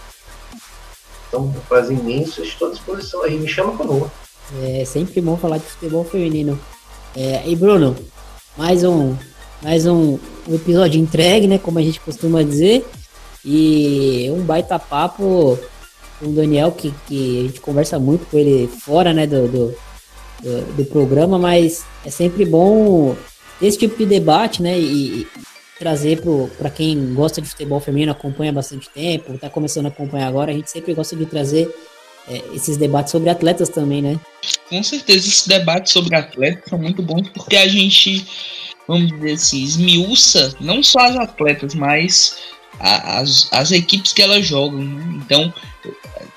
Então, um prazer imenso, estou à disposição aí, me chama conosco. É sempre bom falar de futebol feminino. É, e Bruno, mais um, mais um, um episódio entregue, né? Como a gente costuma dizer. E um baita papo com o Daniel, que, que a gente conversa muito com ele fora né, do, do, do, do programa, mas é sempre bom esse tipo de debate, né? E, trazer para quem gosta de futebol feminino, acompanha bastante tempo, está começando a acompanhar agora, a gente sempre gosta de trazer é, esses debates sobre atletas também, né? Com certeza, esses debates sobre atletas são muito bons porque a gente, vamos dizer assim, esmiuça não só as atletas, mas as, as equipes que elas jogam. Né? Então,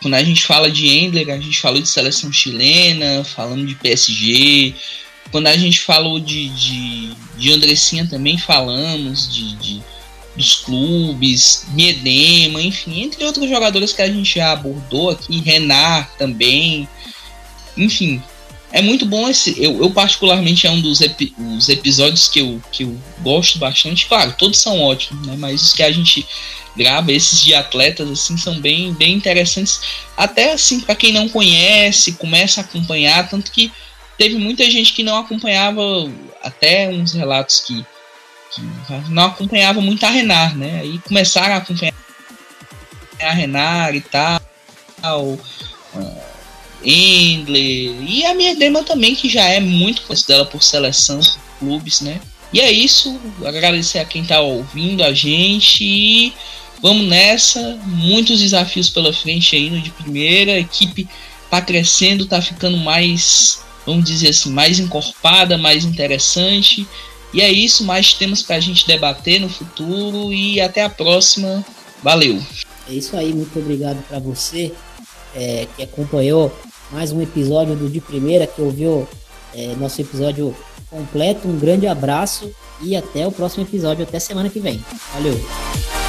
quando a gente fala de Endler, a gente falou de seleção chilena, falando de PSG. Quando a gente falou de, de, de Andressinha também falamos de, de dos clubes, Miedema, enfim, entre outros jogadores que a gente já abordou aqui, Renar também. Enfim, é muito bom esse. Eu, eu particularmente, é um dos epi, os episódios que eu, que eu gosto bastante. Claro, todos são ótimos, né? Mas os que a gente grava, esses de atletas, assim, são bem, bem interessantes. Até assim, para quem não conhece, começa a acompanhar. Tanto que teve muita gente que não acompanhava, até uns relatos que, que não acompanhava muito a Renar, né? Aí começaram a acompanhar a Renar e tal. Uh, Endler e a minha dema também, que já é muito conhecida por seleção, por clubes, né? E é isso, agradecer a quem tá ouvindo a gente e vamos nessa. Muitos desafios pela frente no de primeira, a equipe tá crescendo, tá ficando mais, vamos dizer assim, mais encorpada, mais interessante. E é isso, mais temas pra gente debater no futuro e até a próxima. Valeu. É isso aí, muito obrigado para você é, que acompanhou mais um episódio do De Primeira, que ouviu é, nosso episódio completo. Um grande abraço e até o próximo episódio, até semana que vem. Valeu!